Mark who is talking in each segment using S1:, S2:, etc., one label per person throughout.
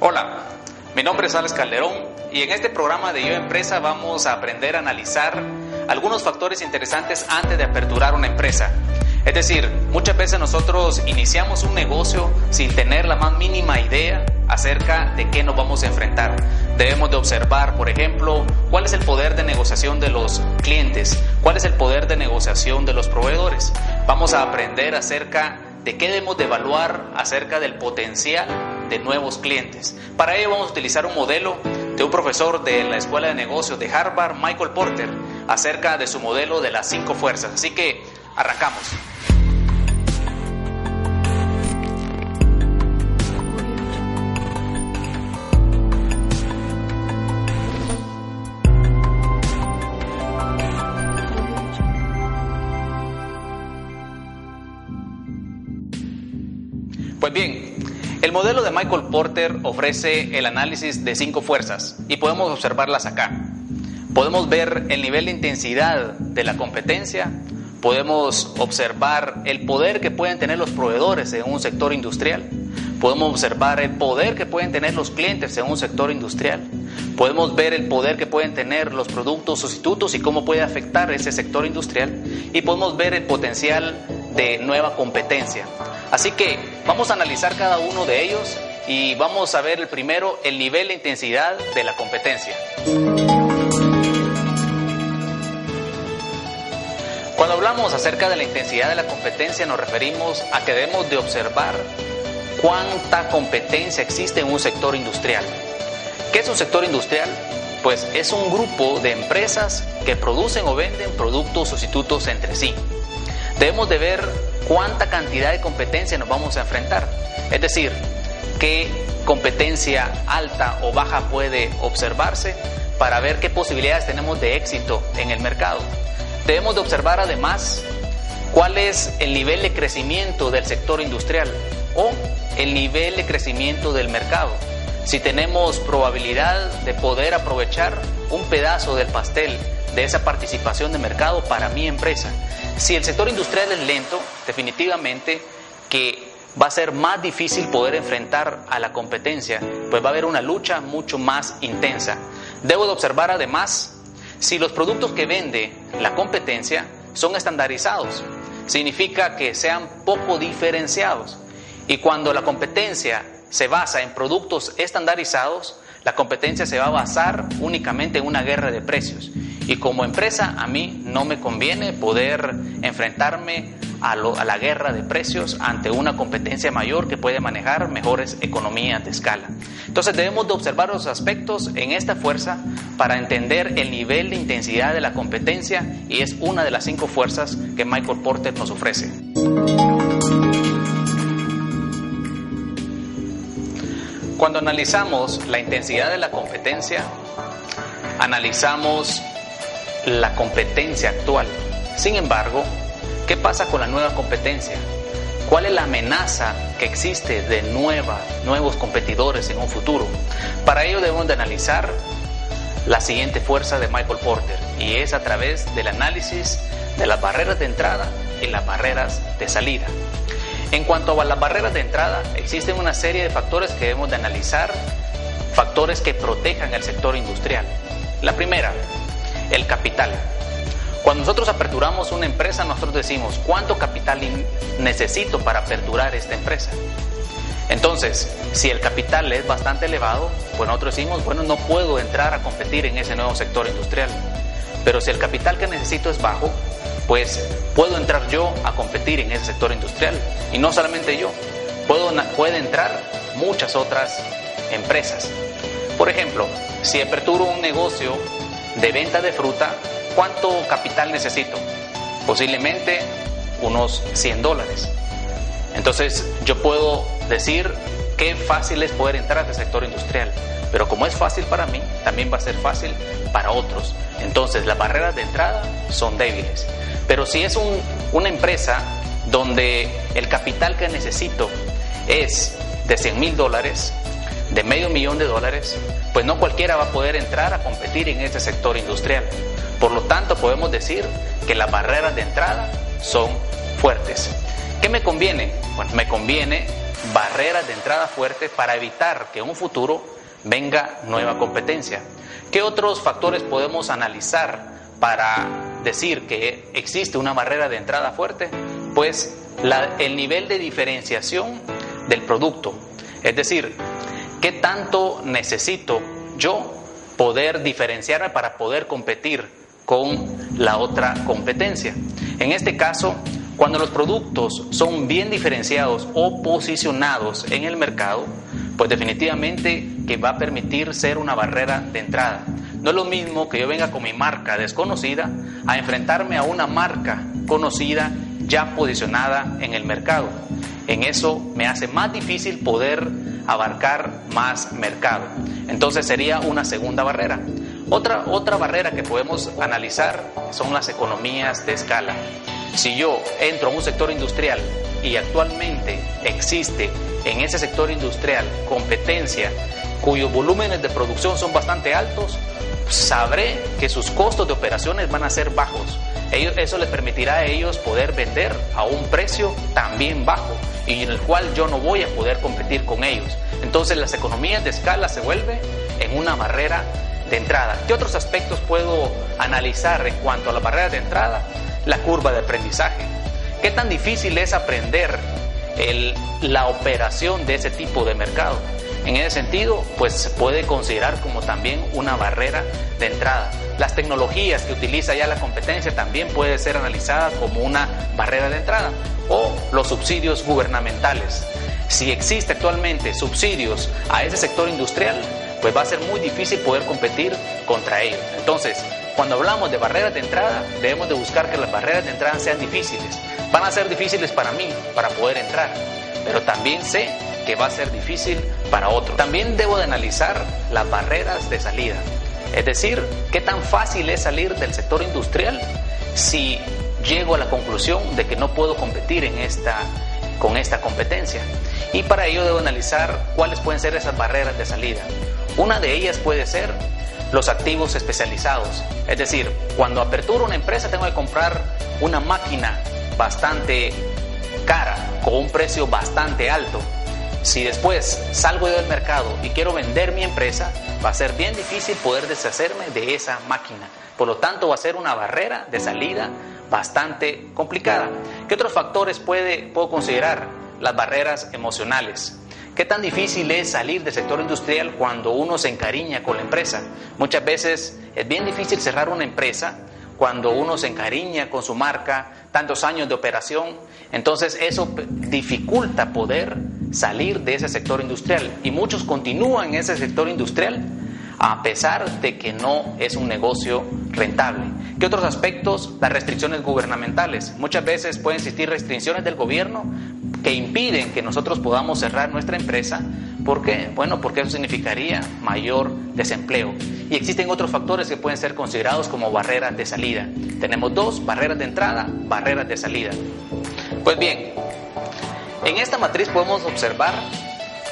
S1: Hola, mi nombre es Alex Calderón y en este programa de Yo Empresa vamos a aprender a analizar algunos factores interesantes antes de aperturar una empresa. Es decir, muchas veces nosotros iniciamos un negocio sin tener la más mínima idea acerca de qué nos vamos a enfrentar. Debemos de observar, por ejemplo, cuál es el poder de negociación de los clientes, cuál es el poder de negociación de los proveedores. Vamos a aprender acerca de qué debemos de evaluar acerca del potencial de nuevos clientes. Para ello vamos a utilizar un modelo de un profesor de la Escuela de Negocios de Harvard, Michael Porter, acerca de su modelo de las cinco fuerzas. Así que arrancamos. Pues bien, el modelo de Michael Porter ofrece el análisis de cinco fuerzas y podemos observarlas acá. Podemos ver el nivel de intensidad de la competencia, podemos observar el poder que pueden tener los proveedores en un sector industrial, podemos observar el poder que pueden tener los clientes en un sector industrial, podemos ver el poder que pueden tener los productos sustitutos y cómo puede afectar ese sector industrial y podemos ver el potencial de nueva competencia. Así que vamos a analizar cada uno de ellos y vamos a ver el primero, el nivel de intensidad de la competencia. Cuando hablamos acerca de la intensidad de la competencia nos referimos a que debemos de observar cuánta competencia existe en un sector industrial. ¿Qué es un sector industrial? Pues es un grupo de empresas que producen o venden productos sustitutos entre sí. Debemos de ver cuánta cantidad de competencia nos vamos a enfrentar. Es decir, qué competencia alta o baja puede observarse para ver qué posibilidades tenemos de éxito en el mercado. Debemos de observar además cuál es el nivel de crecimiento del sector industrial o el nivel de crecimiento del mercado. Si tenemos probabilidad de poder aprovechar un pedazo del pastel de esa participación de mercado para mi empresa. Si el sector industrial es lento, definitivamente que va a ser más difícil poder enfrentar a la competencia, pues va a haber una lucha mucho más intensa. Debo de observar además si los productos que vende la competencia son estandarizados. Significa que sean poco diferenciados. Y cuando la competencia se basa en productos estandarizados, la competencia se va a basar únicamente en una guerra de precios. Y como empresa a mí no me conviene poder enfrentarme a, la guerra de precios ante una competencia mayor que puede manejar mejores economías de escala. Entonces debemos de observar los aspectos en esta fuerza para entender el nivel de intensidad de la competencia y es una de las cinco fuerzas que Michael Porter nos ofrece. Cuando analizamos la intensidad de la competencia, analizamos la competencia actual. Sin embargo, ¿qué pasa con la nueva competencia? ¿Cuál es la amenaza que existe de nueva, nuevos competidores en un futuro? Para ello debemos de analizar la siguiente fuerza de Michael Porter y es a través del análisis de las barreras de entrada y las barreras de salida. En cuanto a las barreras de entrada, existen una serie de factores que debemos de analizar, factores que protejan el sector industrial. La primera, el capital. Cuando nosotros aperturamos una empresa, nosotros decimos, ¿cuánto capital necesito para aperturar esta empresa? Entonces, si el capital es bastante elevado, pues nosotros decimos, bueno, no puedo entrar a competir en ese nuevo sector industrial. Pero si el capital que necesito es bajo, pues puedo entrar yo a competir en ese sector industrial. Y no solamente yo, puedo, puede entrar muchas otras empresas. Por ejemplo, si aperturo un negocio de venta de fruta, ¿cuánto capital necesito? Posiblemente unos 100 dólares. Entonces yo puedo decir qué fácil es poder entrar al sector industrial, pero como es fácil para mí, también va a ser fácil para otros. Entonces las barreras de entrada son débiles. Pero si es una empresa donde el capital que necesito es de 100 mil dólares, de medio millón de dólares, pues no cualquiera va a poder entrar a competir en este sector industrial. Por lo tanto, podemos decir que las barreras de entrada son fuertes. ¿Qué me conviene? Bueno, me conviene barreras de entrada fuerte para evitar que en un futuro venga nueva competencia. ¿Qué otros factores podemos analizar para decir que existe una barrera de entrada fuerte? Pues el nivel de diferenciación del producto. Es decir, ¿qué tanto necesito yo poder diferenciarme para poder competir con la otra competencia? En este caso, cuando los productos son bien diferenciados o posicionados en el mercado, pues definitivamente que va a permitir ser una barrera de entrada. No es lo mismo que yo venga con mi marca desconocida a enfrentarme a una marca conocida ya posicionada en el mercado. En eso me hace más difícil poder abarcar más mercado. Entonces sería una segunda barrera. Otra, otra barrera que podemos analizar son las economías de escala. Si yo entro a un sector industrial y actualmente existe en ese sector industrial competencia cuyos volúmenes de producción son bastante altos, sabré que sus costos de operaciones van a ser bajos. eso les permitirá a ellos poder vender a un precio también bajo y en el cual yo no voy a poder competir con ellos. Entonces las economías de escala se vuelven en una barrera de entrada. ¿Qué otros aspectos puedo analizar en cuanto a la barrera de entrada? la curva de aprendizaje. ¿Qué tan difícil es aprender la operación de ese tipo de mercado? En ese sentido, pues se puede considerar como también una barrera de entrada. Las tecnologías que utiliza ya la competencia también puede ser analizada como una barrera de entrada. O los subsidios gubernamentales. Si existe actualmente subsidios a ese sector industrial, pues va a ser muy difícil poder competir contra ellos. Entonces, cuando hablamos de barreras de entrada, debemos de buscar que las barreras de entrada sean difíciles. Van a ser difíciles para mí, para poder entrar, pero también sé que va a ser difícil para otro. También debo de analizar las barreras de salida. Es decir, qué tan fácil es salir del sector industrial si llego a la conclusión de que no puedo competir en esta, con esta competencia. Y para ello debo analizar cuáles pueden ser esas barreras de salida. Una de ellas puede ser los activos especializados. Es decir, cuando aperturo una empresa tengo que comprar una máquina bastante cara, con un precio bastante alto. Si después salgo del mercado y quiero vender mi empresa, va a ser bien difícil poder deshacerme de esa máquina. Por lo tanto, va a ser una barrera de salida bastante complicada. ¿Qué otros factores puedo considerar? Las barreras emocionales. ¿Qué tan difícil es salir del sector industrial cuando uno se encariña con la empresa? Muchas veces es bien difícil cerrar una empresa cuando uno se encariña con su marca, tantos años de operación, entonces eso dificulta poder salir de ese sector industrial y muchos continúan en ese sector industrial a pesar de que no es un negocio rentable. ¿Qué otros aspectos? Las restricciones gubernamentales. Muchas veces pueden existir restricciones del gobierno que impiden que nosotros podamos cerrar nuestra empresa. ¿Por qué? Bueno, porque eso significaría mayor desempleo. Y existen otros factores que pueden ser considerados como barreras de salida. Tenemos dos, barreras de entrada, barreras de salida. Pues bien, en esta matriz podemos observar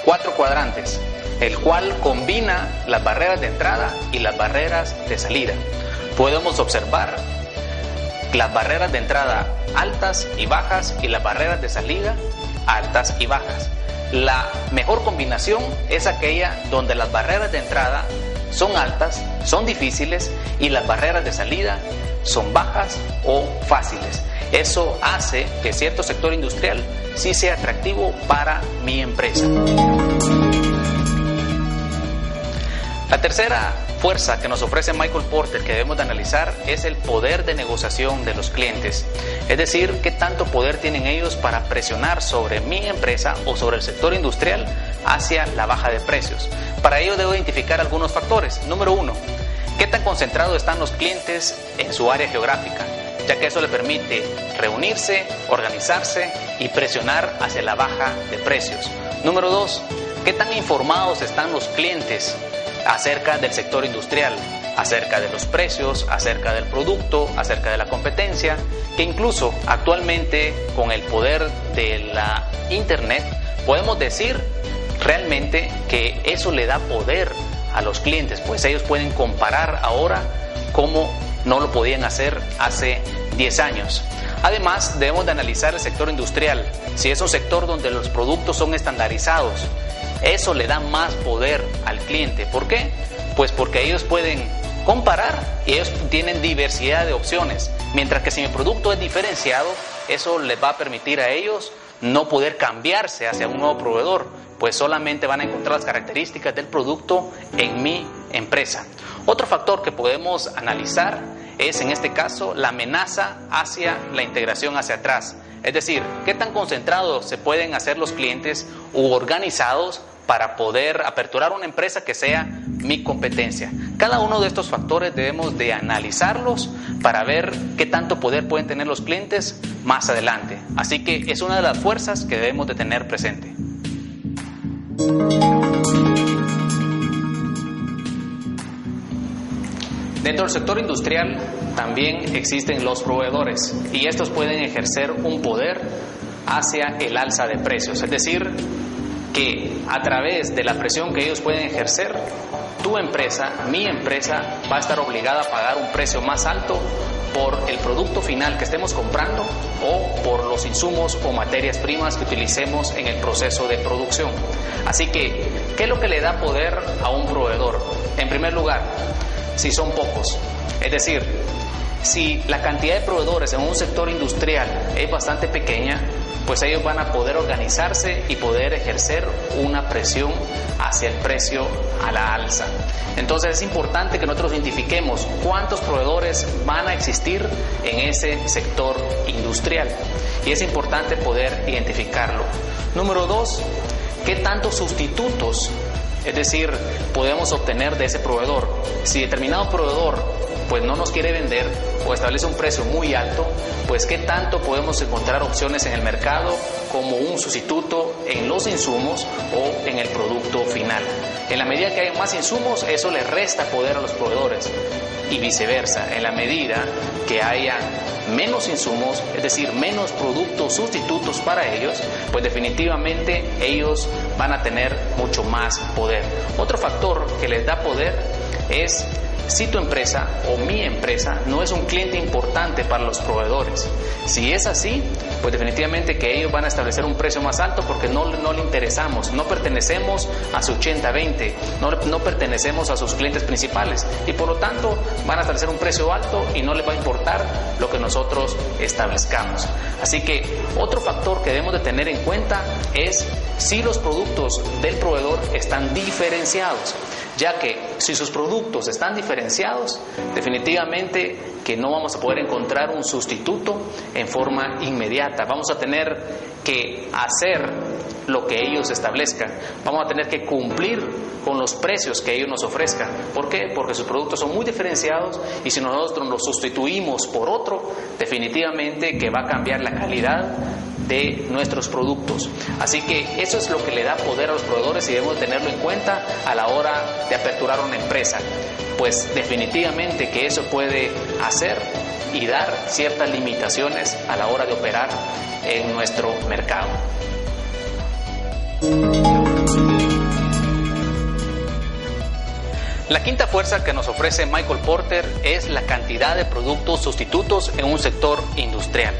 S1: cuatro cuadrantes, el cual combina las barreras de entrada y las barreras de salida. Podemos observar las barreras de entrada altas y bajas y las barreras de salida altas y bajas. La mejor combinación es aquella donde las barreras de entrada son altas, son difíciles y las barreras de salida son bajas o fáciles. Eso hace que cierto sector industrial sí sea atractivo para mi empresa. La tercera fuerza que nos ofrece Michael Porter que debemos de analizar es el poder de negociación de los clientes. Es decir, qué tanto poder tienen ellos para presionar sobre mi empresa o sobre el sector industrial hacia la baja de precios. Para ello debo identificar algunos factores. Número uno, qué tan concentrados están los clientes en su área geográfica, ya que eso le permite reunirse, organizarse y presionar hacia la baja de precios. Número dos, qué tan informados están los clientes acerca del sector industrial, acerca de los precios, acerca del producto, acerca de la competencia, que incluso actualmente con el poder de la Internet podemos decir realmente que eso le da poder a los clientes, pues ellos pueden comparar ahora como no lo podían hacer hace 10 años. Además, debemos de analizar el sector industrial. Si es un sector donde los productos son estandarizados, eso le da más poder al cliente. ¿Por qué? Pues porque ellos pueden comparar y ellos tienen diversidad de opciones. Mientras que si mi producto es diferenciado, eso les va a permitir a ellos no poder cambiarse hacia un nuevo proveedor, pues solamente van a encontrar las características del producto en mi empresa. Otro factor que podemos analizar es en este caso la amenaza hacia la integración hacia atrás. Es decir, qué tan concentrados se pueden hacer los clientes u organizados para poder aperturar una empresa que sea mi competencia. Cada uno de estos factores debemos de analizarlos para ver qué tanto poder pueden tener los clientes más adelante. Así que es una de las fuerzas que debemos de tener presente. Dentro del sector industrial también existen los proveedores y estos pueden ejercer un poder hacia el alza de precios, es decir, que a través de la presión que ellos pueden ejercer, tu empresa, mi empresa, va a estar obligada a pagar un precio más alto por el producto final que estemos comprando o por los insumos o materias primas que utilicemos en el proceso de producción. Así que, ¿qué es lo que le da poder a un proveedor? En primer lugar, si son pocos, es decir, si la cantidad de proveedores en un sector industrial es bastante pequeña, pues ellos van a poder organizarse y poder ejercer una presión hacia el precio a la alza. Entonces es importante que nosotros identifiquemos cuántos proveedores van a existir en ese sector industrial y es importante poder identificarlo. Número dos, qué tantos sustitutos, es decir, podemos obtener de ese proveedor. Si determinado proveedor pues no nos quiere vender o establece un precio muy alto, pues qué tanto podemos encontrar opciones en el mercado como un sustituto en los insumos o en el producto final. En la medida que hay más insumos, eso le resta poder a los proveedores y viceversa. En la medida que haya menos insumos, es decir, menos productos sustitutos para ellos, pues definitivamente ellos van a tener mucho más poder. Otro factor que les da poder es si tu empresa o mi empresa no es un cliente importante para los proveedores. Si es así, pues definitivamente que ellos van a establecer un precio más alto porque no, no le interesamos, no pertenecemos a su 80-20, no, no pertenecemos a sus clientes principales y por lo tanto van a establecer un precio alto y no les va a importar lo que nosotros establezcamos. Así que otro factor que debemos de tener en cuenta es si los productos del proveedor están diferenciados ya que si sus productos están diferenciados, definitivamente que no vamos a poder encontrar un sustituto en forma inmediata. Vamos a tener que hacer lo que ellos establezcan. Vamos a tener que cumplir con los precios que ellos nos ofrezcan. ¿Por qué? Porque sus productos son muy diferenciados y si nosotros los sustituimos por otro, definitivamente que va a cambiar la calidad de nuestros productos. Así que eso es lo que le da poder a los proveedores y debemos tenerlo en cuenta a la hora de aperturar una empresa. Pues definitivamente que eso puede hacer y dar ciertas limitaciones a la hora de operar en nuestro mercado. La quinta fuerza que nos ofrece Michael Porter es la cantidad de productos sustitutos en un sector industrial.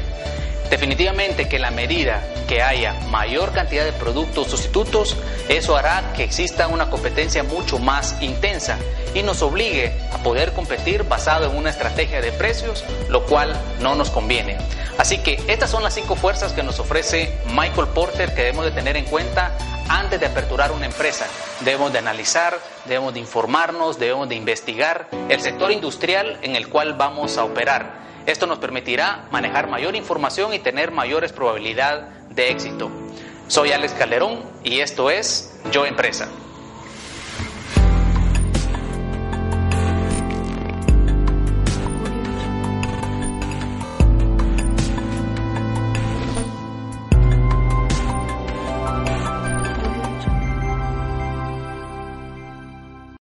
S1: Definitivamente que la medida que haya mayor cantidad de productos sustitutos, eso hará que exista una competencia mucho más intensa y nos obligue a poder competir basado en una estrategia de precios, lo cual no nos conviene. Así que estas son las cinco fuerzas que nos ofrece Michael Porter que debemos de tener en cuenta antes de aperturar una empresa. Debemos de analizar, debemos de informarnos, debemos de investigar el sector industrial en el cual vamos a operar esto nos permitirá manejar mayor información y tener mayores probabilidades de éxito. Soy Alex Calderón y esto es Yo Empresa.